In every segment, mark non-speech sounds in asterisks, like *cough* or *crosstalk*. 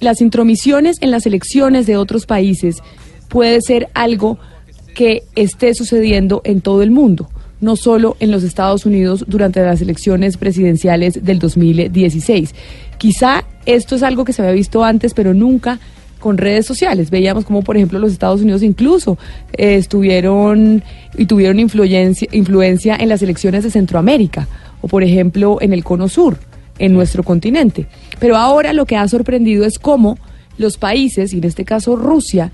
Las intromisiones en las elecciones de otros países puede ser algo que esté sucediendo en todo el mundo no solo en los Estados Unidos durante las elecciones presidenciales del 2016. Quizá esto es algo que se había visto antes, pero nunca con redes sociales. Veíamos como, por ejemplo, los Estados Unidos incluso eh, estuvieron y tuvieron influencia, influencia en las elecciones de Centroamérica o, por ejemplo, en el Cono Sur, en nuestro continente. Pero ahora lo que ha sorprendido es cómo los países, y en este caso Rusia,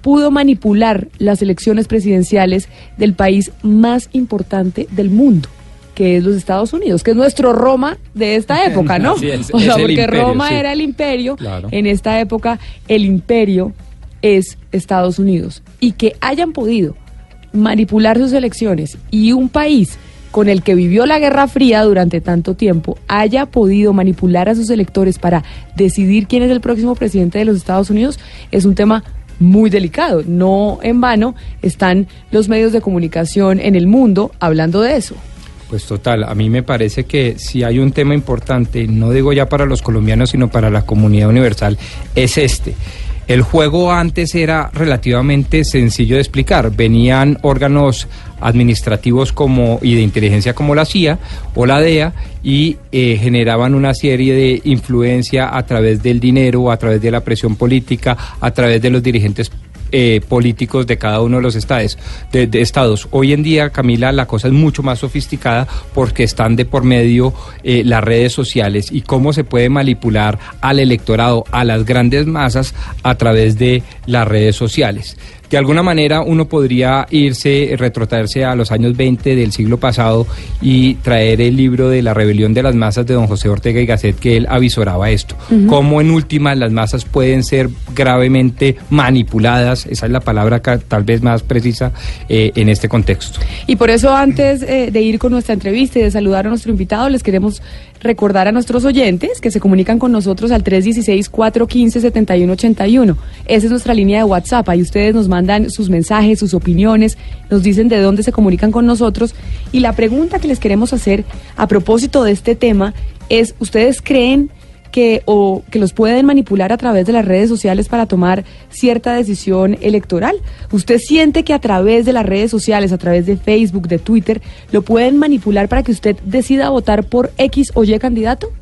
pudo manipular las elecciones presidenciales del país más importante del mundo que es los Estados Unidos, que es nuestro Roma de esta *laughs* época, ¿no? o sea, porque Roma era el imperio, en esta época el imperio es Estados Unidos. Y que hayan podido manipular sus elecciones y un país con el que vivió la Guerra Fría durante tanto tiempo haya podido manipular a sus electores para decidir quién es el próximo presidente de los Estados Unidos es un tema muy delicado. No en vano están los medios de comunicación en el mundo hablando de eso. Pues total, a mí me parece que si hay un tema importante, no digo ya para los colombianos, sino para la comunidad universal, es este. El juego antes era relativamente sencillo de explicar. Venían órganos administrativos como y de inteligencia como la CIA o la DEA y eh, generaban una serie de influencia a través del dinero, a través de la presión política, a través de los dirigentes eh, políticos de cada uno de los estados, estados. Hoy en día, Camila, la cosa es mucho más sofisticada porque están de por medio eh, las redes sociales y cómo se puede manipular al electorado, a las grandes masas a través de las redes sociales de alguna manera uno podría irse, retrotraerse a los años 20 del siglo pasado y traer el libro de la rebelión de las masas de don José Ortega y Gasset, que él avisoraba esto. Cómo en últimas las masas pueden ser gravemente manipuladas, esa es la palabra tal vez más precisa eh, en este contexto. Y por eso antes eh, de ir con nuestra entrevista y de saludar a nuestro invitado, les queremos recordar a nuestros oyentes que se comunican con nosotros al 316-415-7181. Esa es nuestra línea de WhatsApp. Ahí ustedes nos mandan sus mensajes, sus opiniones, nos dicen de dónde se comunican con nosotros. Y la pregunta que les queremos hacer a propósito de este tema es, ¿ustedes creen que o que los pueden manipular a través de las redes sociales para tomar cierta decisión electoral. ¿Usted siente que a través de las redes sociales, a través de Facebook, de Twitter, lo pueden manipular para que usted decida votar por X o Y candidato?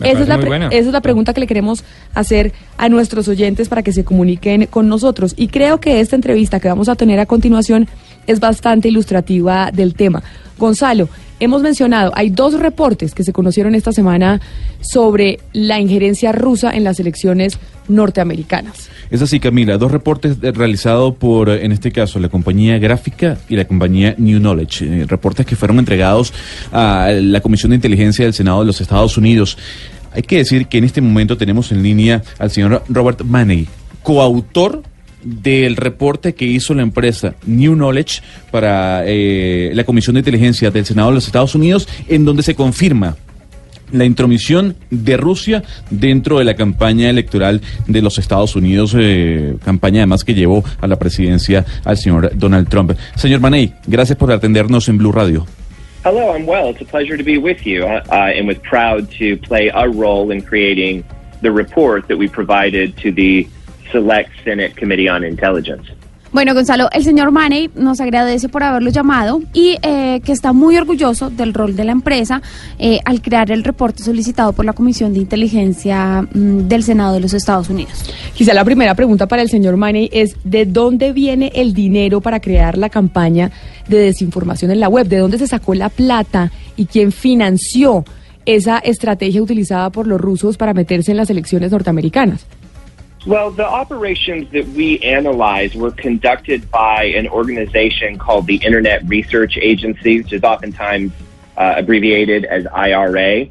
Esa es, la esa es, la pregunta que le queremos hacer a nuestros oyentes para que se comuniquen con nosotros. Y creo que esta entrevista que vamos a tener a continuación es bastante ilustrativa del tema. Gonzalo, hemos mencionado, hay dos reportes que se conocieron esta semana sobre la injerencia rusa en las elecciones norteamericanas. Es así, Camila, dos reportes realizados por, en este caso, la compañía gráfica y la compañía New Knowledge, eh, reportes que fueron entregados a la Comisión de Inteligencia del Senado de los Estados Unidos. Hay que decir que en este momento tenemos en línea al señor Robert Maney, coautor del reporte que hizo la empresa New Knowledge para eh, la Comisión de Inteligencia del Senado de los Estados Unidos, en donde se confirma la intromisión de Rusia dentro de la campaña electoral de los Estados Unidos, eh, campaña además que llevó a la presidencia al señor Donald Trump. Señor Maney, gracias por atendernos en Blue Radio. Hello, I'm well. It's a pleasure to be with you. I, am proud to play a role in creating the report that we provided to Select Senate Committee on Intelligence. Bueno, Gonzalo, el señor Maney nos agradece por haberlo llamado y eh, que está muy orgulloso del rol de la empresa eh, al crear el reporte solicitado por la Comisión de Inteligencia mm, del Senado de los Estados Unidos. Quizá la primera pregunta para el señor Maney es ¿de dónde viene el dinero para crear la campaña de desinformación en la web? ¿De dónde se sacó la plata y quién financió esa estrategia utilizada por los rusos para meterse en las elecciones norteamericanas? Well, the operations that we analyzed were conducted by an organization called the Internet Research Agency, which is oftentimes uh, abbreviated as IRA.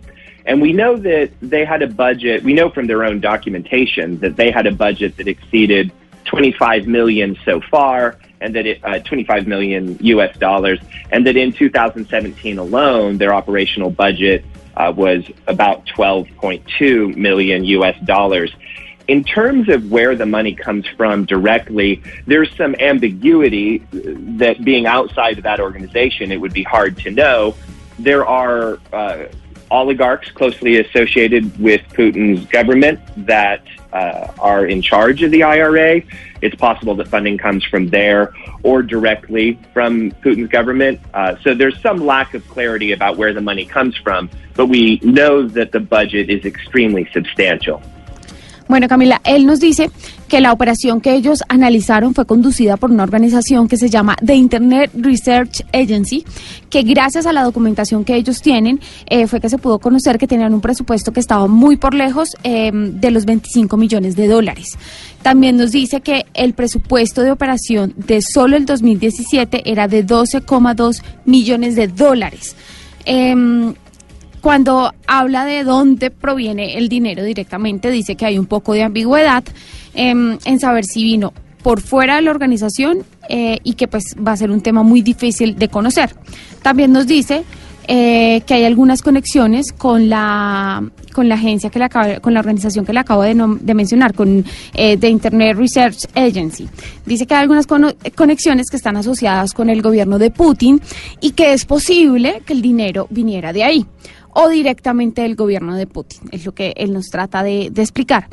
And we know that they had a budget, we know from their own documentation that they had a budget that exceeded 25 million so far and that it, uh, 25 million US dollars and that in 2017 alone their operational budget uh, was about 12.2 million US dollars. In terms of where the money comes from directly, there's some ambiguity that being outside of that organization, it would be hard to know. There are uh, oligarchs closely associated with Putin's government that uh, are in charge of the IRA. It's possible that funding comes from there or directly from Putin's government. Uh, so there's some lack of clarity about where the money comes from, but we know that the budget is extremely substantial. Bueno, Camila, él nos dice que la operación que ellos analizaron fue conducida por una organización que se llama The Internet Research Agency, que gracias a la documentación que ellos tienen eh, fue que se pudo conocer que tenían un presupuesto que estaba muy por lejos eh, de los 25 millones de dólares. También nos dice que el presupuesto de operación de solo el 2017 era de 12,2 millones de dólares. Em, cuando habla de dónde proviene el dinero directamente, dice que hay un poco de ambigüedad em, en saber si vino por fuera de la organización eh, y que pues va a ser un tema muy difícil de conocer. También nos dice eh, que hay algunas conexiones con la con la agencia que le acabo, con la organización que le acabo de, nom- de mencionar, con eh, The Internet Research Agency. Dice que hay algunas cono- conexiones que están asociadas con el gobierno de Putin y que es posible que el dinero viniera de ahí o directamente del gobierno de Putin. Es lo que él nos trata de, explicar.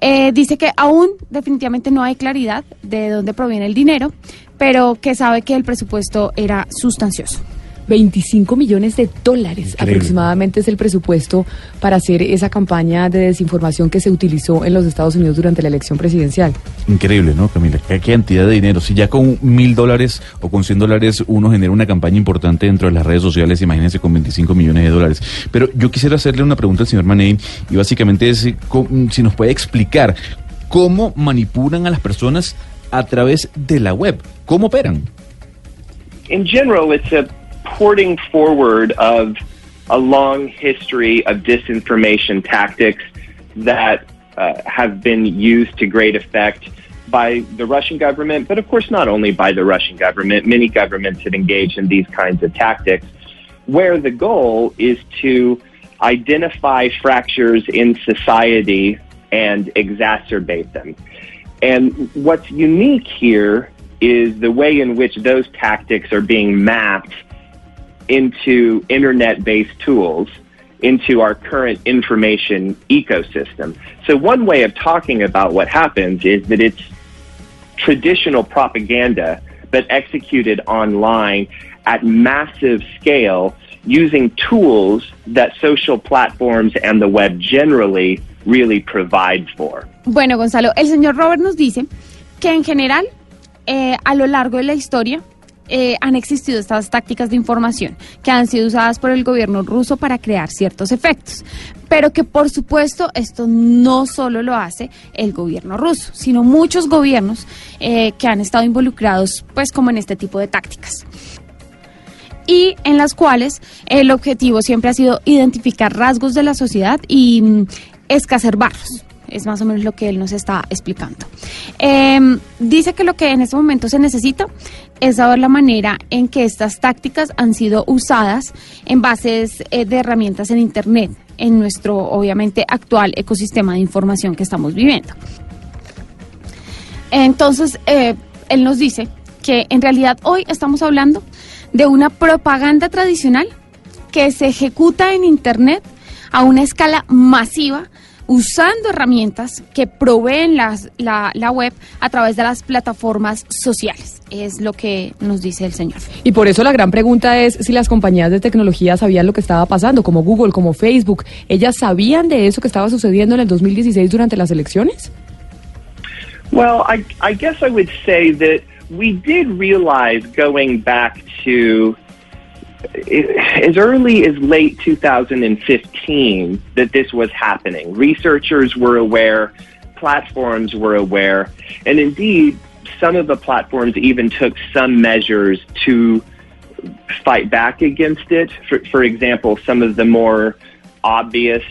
Eh, dice que aún definitivamente no hay claridad de dónde proviene el dinero, pero que sabe que el presupuesto era sustancioso. 25 millones de dólares Increíble. aproximadamente es el presupuesto para hacer esa campaña de desinformación que se utilizó en los Estados Unidos durante la elección presidencial. Increíble, ¿no, Camila? ¿Qué cantidad de dinero? Si ya con mil dólares o con 100 dólares uno genera una campaña importante dentro de las redes sociales, imagínense con 25 millones de dólares. Pero yo quisiera hacerle una pregunta al señor Manei y básicamente es co- si nos puede explicar cómo manipulan a las personas a través de la web. ¿Cómo operan? in general, it's a porting forward of a long history of disinformation tactics that uh, have been used to great effect by the Russian government, but of course, not only by the Russian government. Many governments have engaged in these kinds of tactics, where the goal is to identify fractures in society and exacerbate them. And what's unique here is the way in which those tactics are being mapped into internet based tools into our current information ecosystem. So, one way of talking about what happens is that it's traditional propaganda, but executed online at massive scale using tools that social platforms and the web generally really provide for. Bueno, Gonzalo, el señor Robert nos dice que en general, eh, a lo largo de la historia, eh, han existido estas tácticas de información que han sido usadas por el gobierno ruso para crear ciertos efectos. Pero que por supuesto esto no solo lo hace el gobierno ruso, sino muchos gobiernos eh, que han estado involucrados pues como en este tipo de tácticas y en las cuales el objetivo siempre ha sido identificar rasgos de la sociedad y mm, escacerbarlos. Es más o menos lo que él nos está explicando. Em, dice que lo que en este momento se necesita es saber la manera en que estas tácticas han sido usadas en bases eh, de herramientas en Internet, en nuestro obviamente actual ecosistema de información que estamos viviendo. Entonces, eh, él nos dice que en realidad hoy estamos hablando de una propaganda tradicional que se ejecuta en Internet a una escala masiva usando herramientas que proveen las- la, la web a través de las plataformas sociales. Es lo que nos dice el señor. Y por eso la gran pregunta es si las compañías de tecnología sabían lo que estaba pasando, como Google, como Facebook. ¿Ellas sabían de eso que estaba sucediendo en el 2016 durante las elecciones? Well, I, I guess I would say that we did realize going back to as early as late 2015 that this was happening. Researchers were aware, platforms were aware, and indeed, some of the platforms even took some measures to fight back against it. For, for example, some of the more obvious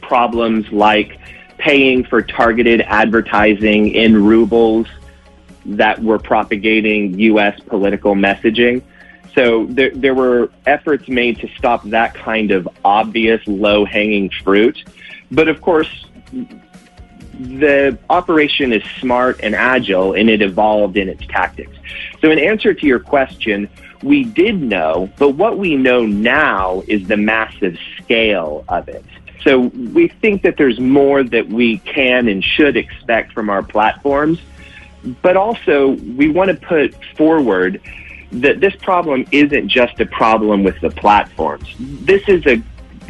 problems like paying for targeted advertising in rubles that were propagating U.S. political messaging. So there, there were efforts made to stop that kind of obvious low hanging fruit. But of course, the operation is smart and agile and it evolved in its tactics. So in answer to your question, we did know, but what we know now is the massive scale of it. So we think that there's more that we can and should expect from our platforms. But also, we want to put forward that this problem isn't just a problem with the platforms. This is a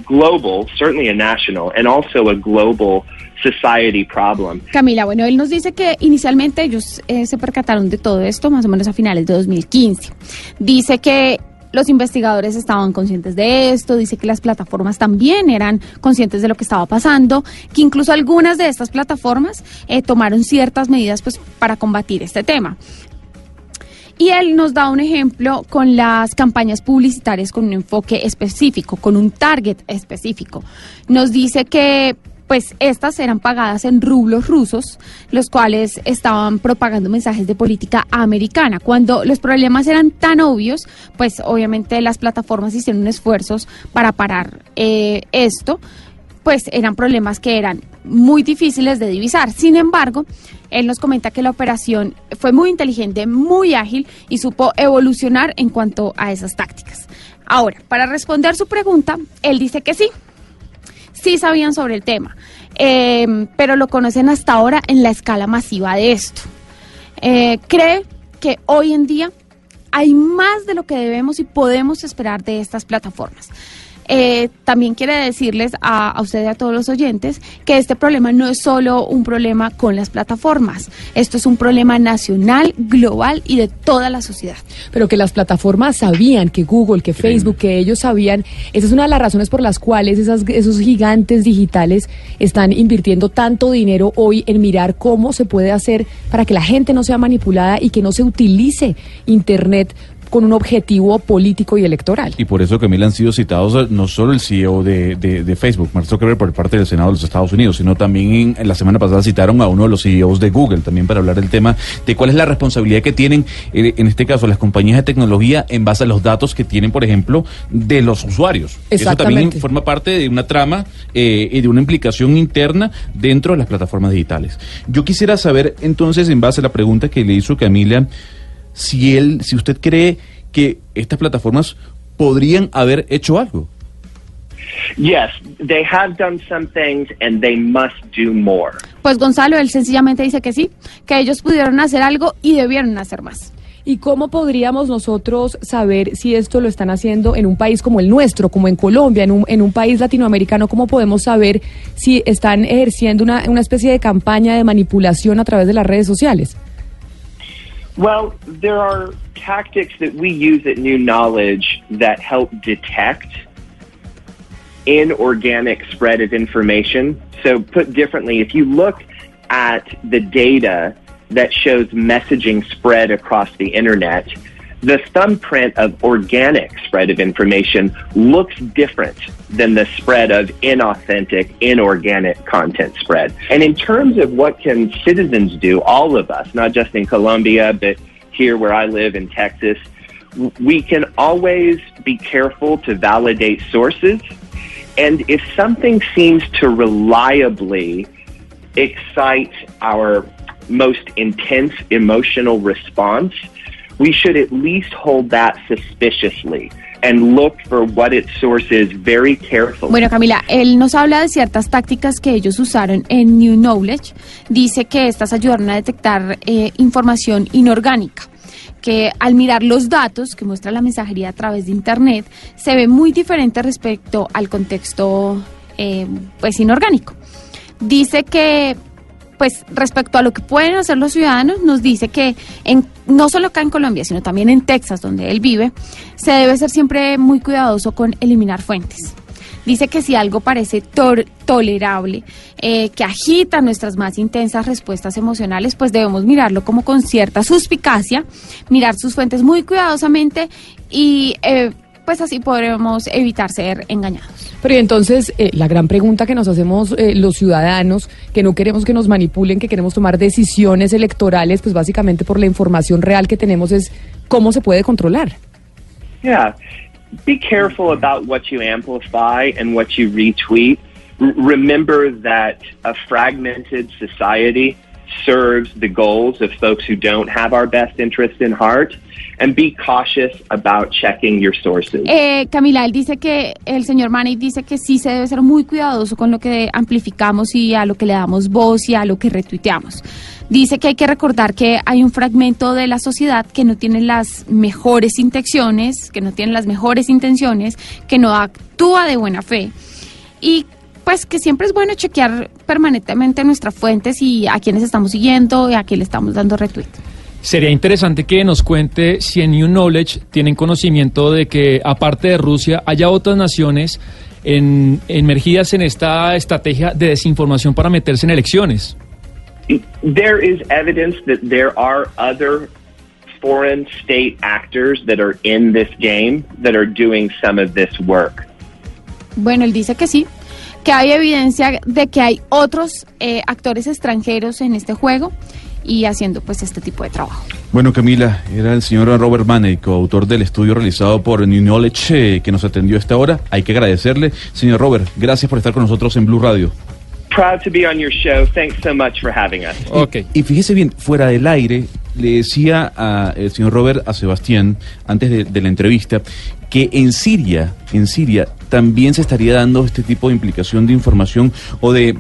global, certainly a national, and also a global society problem. Camila, bueno, él nos dice que inicialmente ellos eh, se percataron de todo esto más o menos a finales de 2015. Dice que los investigadores estaban conscientes de esto, dice que las plataformas también eran conscientes de lo que estaba pasando, que incluso algunas de estas plataformas eh, tomaron ciertas medidas pues, para combatir este tema. Y él nos da un ejemplo con las campañas publicitarias con un enfoque específico, con un target específico. Nos dice que pues estas eran pagadas en rublos rusos, los cuales estaban propagando mensajes de política americana. Cuando los problemas eran tan obvios, pues obviamente las plataformas hicieron esfuerzos para parar eh, esto, pues eran problemas que eran muy difíciles de divisar. Sin embargo, él nos comenta que la operación fue muy inteligente, muy ágil y supo evolucionar en cuanto a esas tácticas. Ahora, para responder su pregunta, él dice que sí, sí sabían sobre el tema, eh, pero lo conocen hasta ahora en la escala masiva de esto. Eh, cree que hoy en día hay más de lo que debemos y podemos esperar de estas plataformas. Eh, también quiere decirles a, a usted y a todos los oyentes que este problema no es solo un problema con las plataformas, esto es un problema nacional, global y de toda la sociedad. Pero que las plataformas sabían, que Google, que Facebook, que ellos sabían, esa es una de las razones por las cuales esas, esos gigantes digitales están invirtiendo tanto dinero hoy en mirar cómo se puede hacer para que la gente no sea manipulada y que no se utilice Internet con un objetivo político y electoral. Y por eso, Camila, han sido citados eh, no solo el CEO de, de, de Facebook, Mark Zuckerberg, por parte del Senado de los Estados Unidos, sino también en, la semana pasada citaron a uno de los CEOs de Google, también para hablar del tema de cuál es la responsabilidad que tienen, eh, en este caso, las compañías de tecnología en base a los datos que tienen, por ejemplo, de los usuarios. Eso también forma parte de una trama eh, y de una implicación interna dentro de las plataformas digitales. Yo quisiera saber, entonces, en base a la pregunta que le hizo Camila, si él, si usted cree que estas plataformas podrían haber hecho algo. Yes, they have done some things and they must do more. Pues Gonzalo, él sencillamente dice que sí, que ellos pudieron hacer algo y debieron hacer más. ¿Y cómo podríamos nosotros saber si esto lo están haciendo en un país como el nuestro, como en Colombia, en un, en un país latinoamericano? ¿Cómo podemos saber si están ejerciendo una, una especie de campaña de manipulación a través de las redes sociales? Well, there are tactics that we use at New Knowledge that help detect inorganic spread of information. So, put differently, if you look at the data that shows messaging spread across the internet, the thumbprint of organic spread of information looks different than the spread of inauthentic, inorganic content spread. And in terms of what can citizens do, all of us, not just in Colombia, but here where I live in Texas, we can always be careful to validate sources. And if something seems to reliably excite our most intense emotional response, we should at least hold that suspiciously. And look for what its source is very carefully. Bueno, Camila, él nos habla de ciertas tácticas que ellos usaron en New Knowledge. Dice que estas ayudaron a detectar eh, información inorgánica que al mirar los datos que muestra la mensajería a través de Internet se ve muy diferente respecto al contexto eh, pues inorgánico. Dice que pues respecto a lo que pueden hacer los ciudadanos, nos dice que en, no solo acá en Colombia, sino también en Texas, donde él vive, se debe ser siempre muy cuidadoso con eliminar fuentes. Dice que si algo parece tolerable, eh, que agita nuestras más intensas respuestas emocionales, pues debemos mirarlo como con cierta suspicacia, mirar sus fuentes muy cuidadosamente y eh, pues así podremos evitar ser engañados. Pero y entonces, eh, la gran pregunta que nos hacemos eh, los ciudadanos, que no queremos que nos manipulen, que queremos tomar decisiones electorales, pues básicamente por la información real que tenemos es cómo se puede controlar. Yeah. Be careful about what you amplify and what you retweet. R- remember that a fragmented society serves the goals of folks who don't have our best interest in heart. And be cautious about checking your sources. Eh, Camila, él dice que el señor Maney dice que sí se debe ser muy cuidadoso con lo que amplificamos y a lo que le damos voz y a lo que retuiteamos. Dice que hay que recordar que hay un fragmento de la sociedad que no tiene las mejores intenciones, que no tiene las mejores intenciones, que no actúa de buena fe y pues que siempre es bueno chequear permanentemente nuestras fuentes y a quienes estamos siguiendo y a quién le estamos dando retweet. Sería interesante que nos cuente si en New Knowledge tienen conocimiento de que, aparte de Rusia, haya otras naciones en, emergidas en esta estrategia de desinformación para meterse en elecciones. There is evidence that there are other foreign state actors that are in this game that are doing some of this work. Bueno, él dice que sí, que hay evidencia de que hay otros eh, actores extranjeros en este juego y haciendo pues este tipo de trabajo. Bueno, Camila, era el señor Robert Maney, coautor del estudio realizado por New Knowledge, eh, que nos atendió a esta hora. Hay que agradecerle. Señor Robert, gracias por estar con nosotros en Blue Radio. Proud to be on your show. Thanks so much for having us. Ok. Y fíjese bien, fuera del aire, le decía al señor Robert, a Sebastián, antes de, de la entrevista, que en Siria, en Siria, también se estaría dando este tipo de implicación de información o de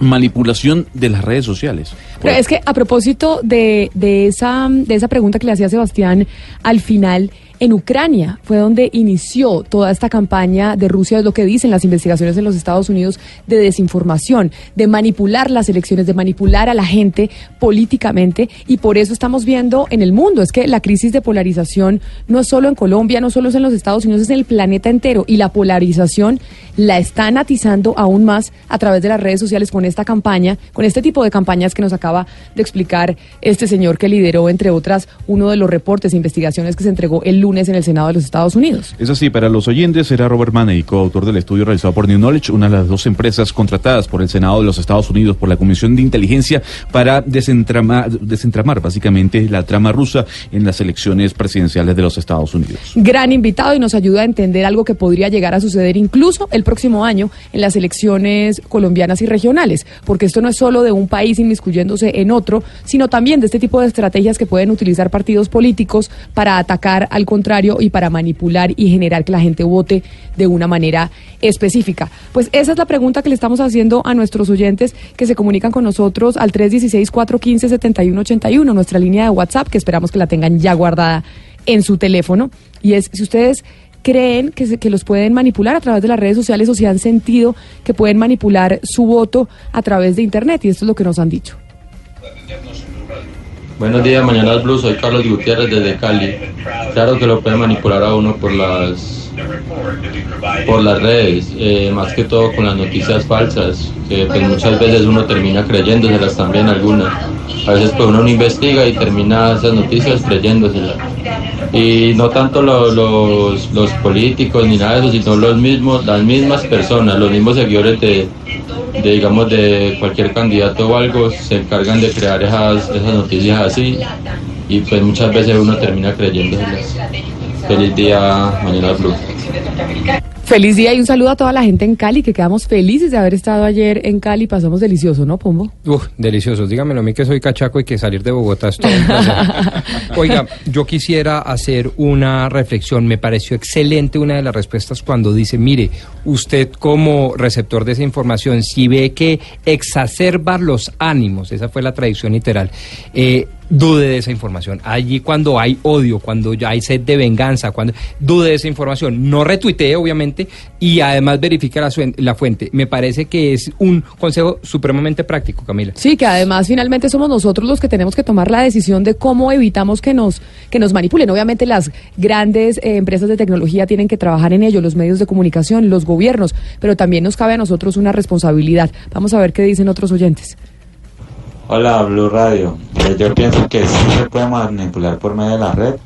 manipulación de las redes sociales. Pero es que a propósito de, de, esa, de esa pregunta que le hacía Sebastián al final, en Ucrania fue donde inició toda esta campaña de Rusia, es lo que dicen las investigaciones en los Estados Unidos, de desinformación, de manipular las elecciones, de manipular a la gente políticamente. Y por eso estamos viendo en el mundo, es que la crisis de polarización no es solo en Colombia, no solo es en los Estados Unidos, es en el planeta entero. Y la polarización la están atizando aún más a través de las redes sociales con esta campaña, con este tipo de campañas que nos acaba de explicar este señor que lideró, entre otras, uno de los reportes e investigaciones que se entregó el lunes en el Senado de los Estados Unidos. Es así, para los oyentes, era Robert Maney, coautor del estudio realizado por New Knowledge, una de las dos empresas contratadas por el Senado de los Estados Unidos, por la Comisión de Inteligencia, para desentramar, desentramar básicamente la trama rusa en las elecciones presidenciales de los Estados Unidos. Gran invitado y nos ayuda a entender algo que podría llegar a suceder incluso el próximo año en las elecciones colombianas y regionales, porque esto no es solo de un país inmiscuyéndose en otro, sino también de este tipo de estrategias que pueden utilizar partidos políticos para atacar al contrario y para manipular y generar que la gente vote de una manera específica. Pues esa es la pregunta que le estamos haciendo a nuestros oyentes que se comunican con nosotros al 316-415-7181, nuestra línea de WhatsApp, que esperamos que la tengan ya guardada en su teléfono. Y es si ustedes creen que, se- que los pueden manipular a través de las redes sociales o si han sentido que pueden manipular su voto a través de Internet. Y esto es lo que nos han dicho. Buenos días, Mañanas Blue, soy Carlos Gutiérrez desde Cali. Claro que lo pueden manipular a uno por las por las redes, eh, más que todo con las noticias falsas, que pues muchas veces uno termina creyéndoselas también algunas. A veces pues uno no investiga y termina esas noticias creyéndoselas. Y no tanto lo- los, los políticos ni nada de eso, sino los mismos, las mismas personas, los mismos seguidores de, de, digamos de cualquier candidato o algo se encargan de crear esas, esas noticias así y pues muchas veces uno termina creyéndoselas. Feliz día, Mañana Blue. Feliz día y un saludo a toda la gente en Cali, que quedamos felices de haber estado ayer en Cali. Pasamos delicioso, ¿no, Pombo? Uf, delicioso. Dígamelo a mí que soy cachaco y que salir de Bogotá es todo un placer. *laughs* Oiga, yo quisiera hacer una reflexión. Me pareció excelente una de las respuestas cuando dice, mire, usted como receptor de esa información, si ve que exacerba los ánimos, esa fue la traducción literal, eh, dude de esa información. Allí cuando hay odio, cuando ya hay sed de venganza, cuando dude de esa información, no retuitee obviamente y además verifique la, la fuente. Me parece que es un consejo supremamente práctico, Camila. Sí, que además finalmente somos nosotros los que tenemos que tomar la decisión de cómo evitamos que nos, que nos manipulen. Obviamente las grandes eh, empresas de tecnología tienen que trabajar en ello, los medios de comunicación, los gobiernos, pero también nos cabe a nosotros una responsabilidad. Vamos a ver qué dicen otros oyentes. Hola, Blue Radio. Eh, yo pienso que sí se puede manipular por medio de la red,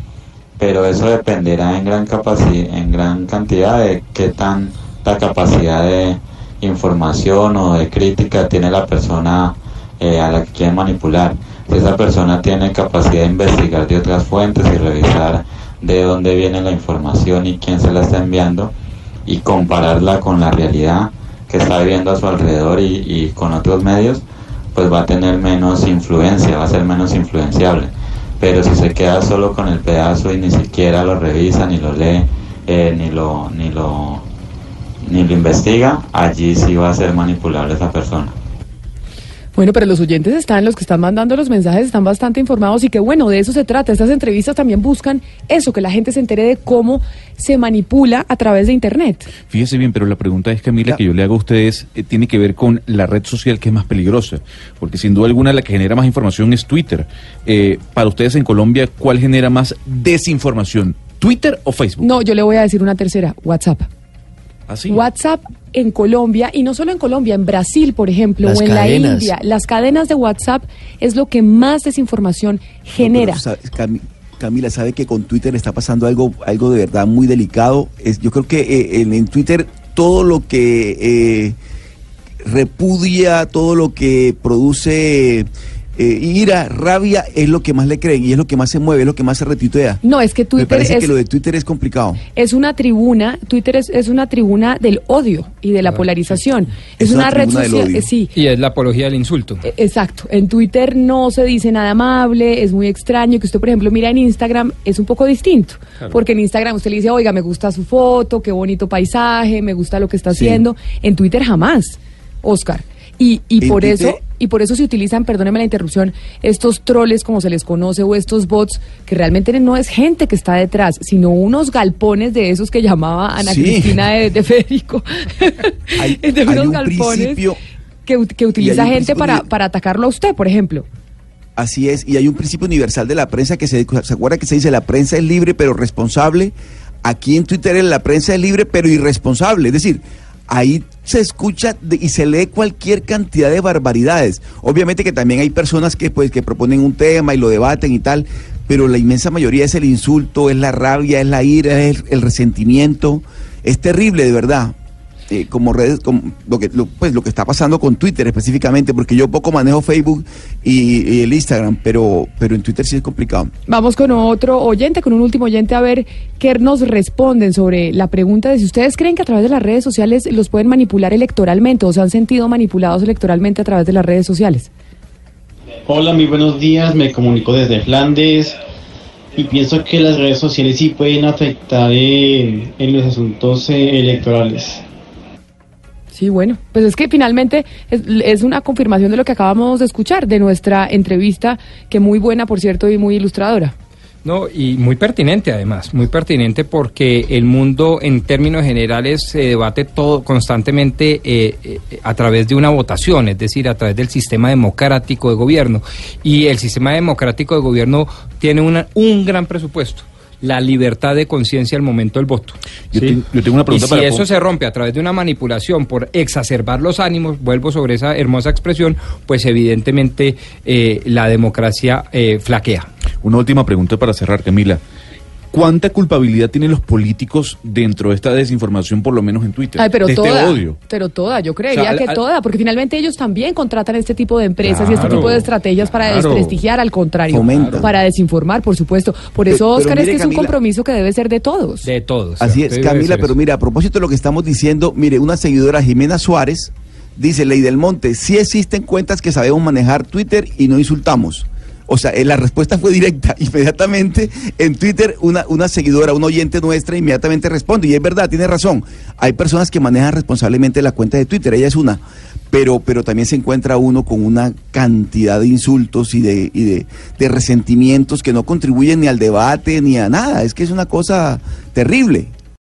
pero eso dependerá en gran en gran cantidad de qué tan cuánta capacidad de información o de crítica tiene la persona eh, a la que quieren manipular. Si esa persona tiene capacidad de investigar de otras fuentes y revisar de dónde viene la información y quién se la está enviando y compararla con la realidad que está viviendo a su alrededor y con otros medios, pues va a tener menos influencia, va a ser menos influenciable. Pero si se queda solo con el pedazo y ni siquiera lo revisa, ni lo lee, eh, ni lo, ni lo, ni lo investiga, allí sí va a ser manipulable esa persona. Bueno, pero los oyentes están, los que están mandando los mensajes están bastante informados y que bueno, de eso se trata. Estas entrevistas también buscan eso, que la gente se entere de cómo se manipula a través de Internet. Fíjese bien, pero la pregunta es, Camila, que yo le hago a ustedes, eh, tiene que ver con la red social que es más peligrosa, porque sin duda alguna la que genera más información es Twitter. Eh, para ustedes en Colombia, ¿cuál genera más desinformación? ¿Twitter o Facebook? No, yo le voy a decir una tercera, WhatsApp. ¿Así? WhatsApp en Colombia, y no solo en Colombia, en Brasil, por ejemplo, Las o en cadenas. la India, las cadenas de WhatsApp es lo que más desinformación genera. Pero, Camila, sabe que con Twitter está pasando algo, algo de verdad muy delicado. Es, yo creo que eh, en, en Twitter todo lo que eh, repudia, todo lo que produce eh, ira, rabia, es lo que más le creen y es lo que más se mueve, es lo que más se retuitea. No, es que Me Twitter parece es, que lo de Twitter es complicado. es una tribuna, Twitter es, es una tribuna del odio y de la polarización. Es, Es una una, red social, eh, sí, Y es la apología del insulto. Eh, Exacto, en Twitter no se dice nada amable, es muy extraño que usted, por ejemplo, mira en Instagram, es un poco distinto, Claro. porque en Instagram usted le dice, oiga, me gusta su foto, qué bonito paisaje, me gusta lo que está Sí. haciendo. En Twitter jamás, Oscar. Y, y por eso y por eso se utilizan, perdóneme la interrupción, estos troles como se les conoce o estos bots que realmente no es gente que está detrás, sino unos galpones de esos que llamaba Ana Sí. Cristina de, de Federico. *laughs* Hay, *laughs* de hay unos un galpones que, que utiliza gente para, para atacarlo a usted, por ejemplo. Así es, y hay un principio universal de la prensa que se, se acuerda que se dice la prensa es libre pero responsable. Aquí en Twitter la prensa es libre pero irresponsable. Es decir, ahí se escucha y se lee cualquier cantidad de barbaridades. Obviamente que también hay personas que pues que proponen un tema y lo debaten y tal, pero la inmensa mayoría es el insulto, es la rabia, es la ira, es el, el resentimiento. Es terrible, de verdad. Eh, como redes, como lo que lo, pues lo que está pasando con Twitter específicamente, porque yo poco manejo Facebook y, y el Instagram, pero pero en Twitter sí es complicado. Vamos con otro oyente, con un último oyente, a ver qué nos responden sobre la pregunta de si ustedes creen que a través de las redes sociales los pueden manipular electoralmente o se han sentido manipulados electoralmente a través de las redes sociales. Hola, muy buenos días. Me comunico desde Flandes y pienso que las redes sociales sí pueden afectar en, en los asuntos eh, electorales. Sí, bueno, pues es que finalmente es, una confirmación de lo que acabamos de escuchar, de nuestra entrevista, que muy buena, por cierto, y muy ilustradora. No, y muy pertinente además, muy pertinente porque el mundo en términos generales se debate todo constantemente eh, eh, a través de una votación, es decir, a través del sistema democrático de gobierno. Y el sistema democrático de gobierno tiene una, un gran presupuesto. La libertad de conciencia al momento del voto. Yo ¿sí? ten- yo tengo una pregunta y si para eso Pon- se rompe a través de una manipulación por exacerbar los ánimos, vuelvo sobre esa hermosa expresión, pues evidentemente eh, la democracia eh, flaquea. Una última pregunta para cerrar, Camila. ¿Cuánta culpabilidad tienen los políticos dentro de esta desinformación, por lo menos en Twitter? Ay, pero de toda, este odio. pero toda, yo creería O sea, que al- toda, porque finalmente ellos también contratan este tipo de empresas y este tipo de estrategias para claro. desprestigiar, al contrario, Fomentan. para desinformar, por supuesto. Por eso, pero Oscar, es mire, que es un compromiso que debe ser de todos. De todos. Así es, Camila, pero mira, a propósito de lo que estamos diciendo, mire, una seguidora, Jimena Suárez, dice, Ley del Monte, sí existen cuentas que sabemos manejar Twitter y no insultamos. O sea, eh, la respuesta fue directa. *laughs* Inmediatamente en Twitter una, una seguidora, un oyente nuestra, inmediatamente responde. Y es verdad, tiene razón. Hay personas que manejan responsablemente la cuenta de Twitter, ella es una. Pero, pero también se encuentra uno con una cantidad de insultos y de, y de, de resentimientos que no contribuyen ni al debate ni a nada. Es que es una cosa terrible.